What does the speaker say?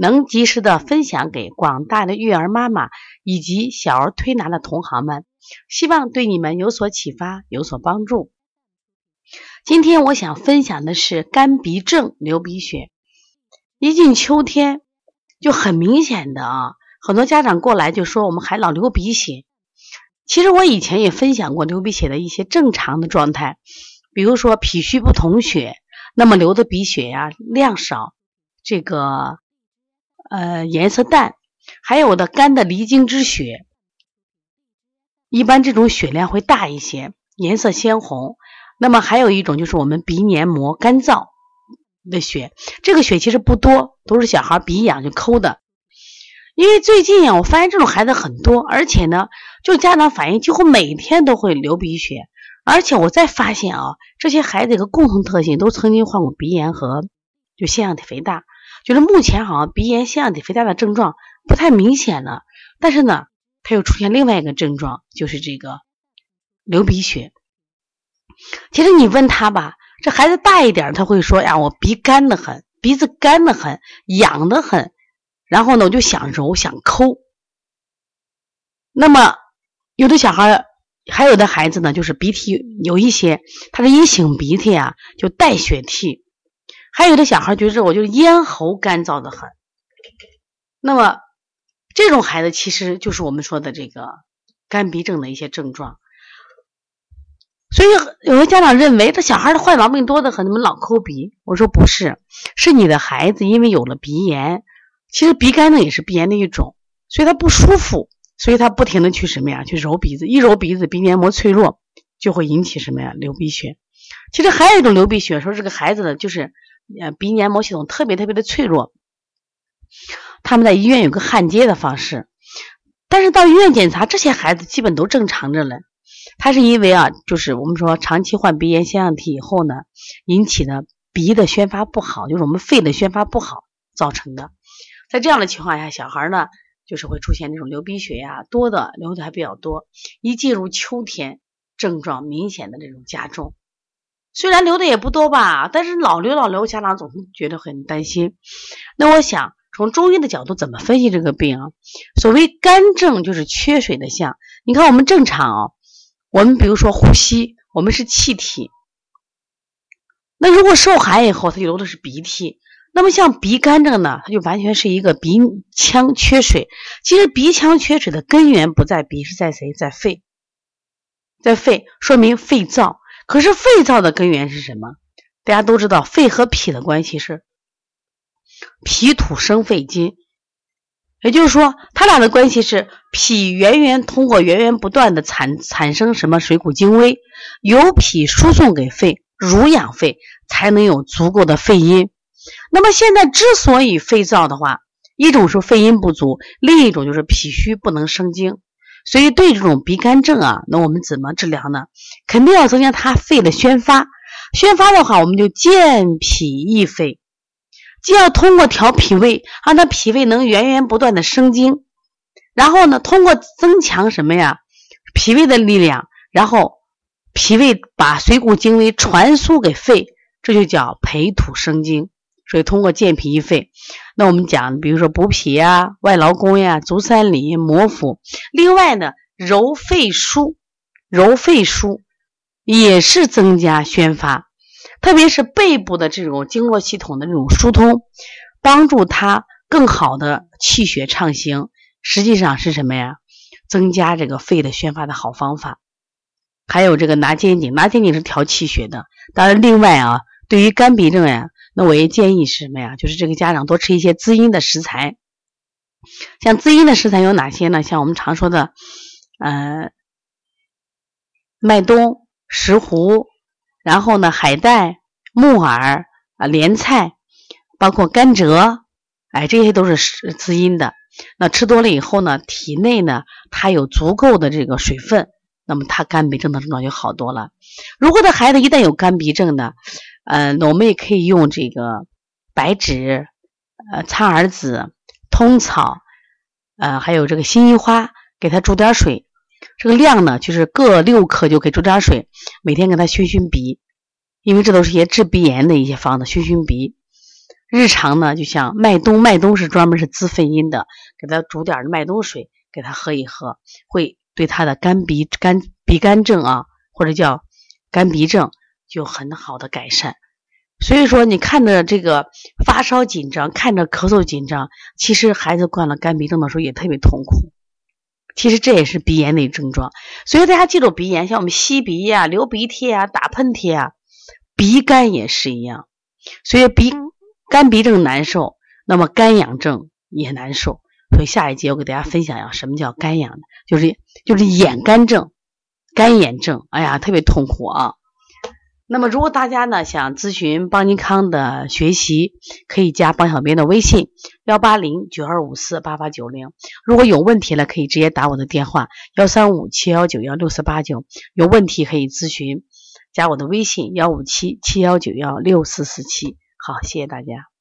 能及时的分享给广大的育儿妈妈以及小儿推拿的同行们，希望对你们有所启发，有所帮助。今天我想分享的是干鼻症、流鼻血。一进秋天，就很明显的啊，很多家长过来就说我们还老流鼻血。其实我以前也分享过流鼻血的一些正常的状态，比如说脾虚不统血，那么流的鼻血呀量少，这个。呃，颜色淡，还有的肝的离经之血，一般这种血量会大一些，颜色鲜红。那么还有一种就是我们鼻黏膜干燥的血，这个血其实不多，都是小孩鼻痒就抠的。因为最近啊，我发现这种孩子很多，而且呢，就家长反映几乎每天都会流鼻血，而且我再发现啊，这些孩子有个共同特性，都曾经患过鼻炎和就腺样体肥大。就是目前好像鼻炎、腺样体肥大的症状不太明显了，但是呢，他又出现另外一个症状，就是这个流鼻血。其实你问他吧，这孩子大一点，他会说呀，我鼻干的很，鼻子干的很，痒的很，然后呢，我就想揉想抠。那么有的小孩，还有的孩子呢，就是鼻涕有一些，他是一擤鼻涕啊，就带血涕。还有的小孩觉得我就是咽喉干燥的很，那么这种孩子其实就是我们说的这个干鼻症的一些症状。所以有的家长认为这小孩的坏毛病多的很，怎么老抠鼻？我说不是，是你的孩子因为有了鼻炎，其实鼻干呢也是鼻炎的一种，所以他不舒服，所以他不停的去什么呀？去揉鼻子，一揉鼻子，鼻黏膜脆弱，就会引起什么呀？流鼻血。其实还有一种流鼻血，说这个孩子呢就是。呃，鼻黏膜系统特别特别的脆弱，他们在医院有个焊接的方式，但是到医院检查，这些孩子基本都正常着呢。他是因为啊，就是我们说长期患鼻炎、腺样体以后呢，引起的鼻的宣发不好，就是我们肺的宣发不好造成的。在这样的情况下，小孩呢就是会出现这种流鼻血呀，多的流的还比较多。一进入秋天，症状明显的这种加重。虽然流的也不多吧，但是老流老流，家长总是觉得很担心。那我想从中医的角度怎么分析这个病啊？所谓肝症就是缺水的象。你看我们正常啊，我们比如说呼吸，我们是气体。那如果受寒以后，它流的是鼻涕。那么像鼻干症呢，它就完全是一个鼻腔缺水。其实鼻腔缺水的根源不在鼻，是在谁？在肺，在肺，说明肺燥。可是肺燥的根源是什么？大家都知道，肺和脾的关系是脾土生肺金，也就是说，它俩的关系是脾源源通过源源不断的产产生什么水谷精微，由脾输送给肺，濡养肺，才能有足够的肺阴。那么现在之所以肺燥的话，一种是肺阴不足，另一种就是脾虚不能生精。所以，对这种鼻干症啊，那我们怎么治疗呢？肯定要增加它肺的宣发。宣发的话，我们就健脾益肺，既要通过调脾胃，让它脾胃能源源不断的生精，然后呢，通过增强什么呀？脾胃的力量，然后脾胃把水谷精微传输给肺，这就叫培土生精。所以，通过健脾益肺。那我们讲，比如说补脾呀、外劳宫呀、足三里、摩腹。另外呢，揉肺腧，揉肺腧也是增加宣发，特别是背部的这种经络系统的这种疏通，帮助它更好的气血畅行。实际上是什么呀？增加这个肺的宣发的好方法。还有这个拿肩颈，拿肩颈是调气血的。当然，另外啊，对于肝鼻症呀。那我也建议是什么呀？就是这个家长多吃一些滋阴的食材。像滋阴的食材有哪些呢？像我们常说的，呃，麦冬、石斛，然后呢，海带、木耳啊、莲菜，包括甘蔗，哎，这些都是滋阴的。那吃多了以后呢，体内呢它有足够的这个水分，那么他干鼻症的症状就好多了。如果的孩子一旦有干鼻症呢，嗯，我们也可以用这个白芷、呃苍耳子、通草，呃还有这个辛夷花，给它煮点水。这个量呢，就是各六克就可以煮点水，每天给它熏熏鼻，因为这都是一些治鼻炎的一些方子，熏熏鼻。日常呢，就像麦冬，麦冬是专门是滋肺阴的，给它煮点麦冬水给它喝一喝，会对它的肝鼻肝鼻干症啊，或者叫肝鼻症，就很好的改善。所以说，你看着这个发烧紧张，看着咳嗽紧张，其实孩子患了干鼻症的时候也特别痛苦。其实这也是鼻炎的症状。所以大家记住，鼻炎像我们吸鼻呀、流鼻涕啊、打喷嚏啊，鼻干也是一样。所以鼻。干鼻症难受，那么干痒症也难受，所以下一节我给大家分享一下什么叫干痒，就是就是眼干症、干眼症，哎呀，特别痛苦啊。那么如果大家呢想咨询邦尼康的学习，可以加邦小编的微信幺八零九二五四八八九零。如果有问题了，可以直接打我的电话幺三五七幺九幺六四八九。有问题可以咨询，加我的微信幺五七七幺九幺六四四七。好，谢谢大家。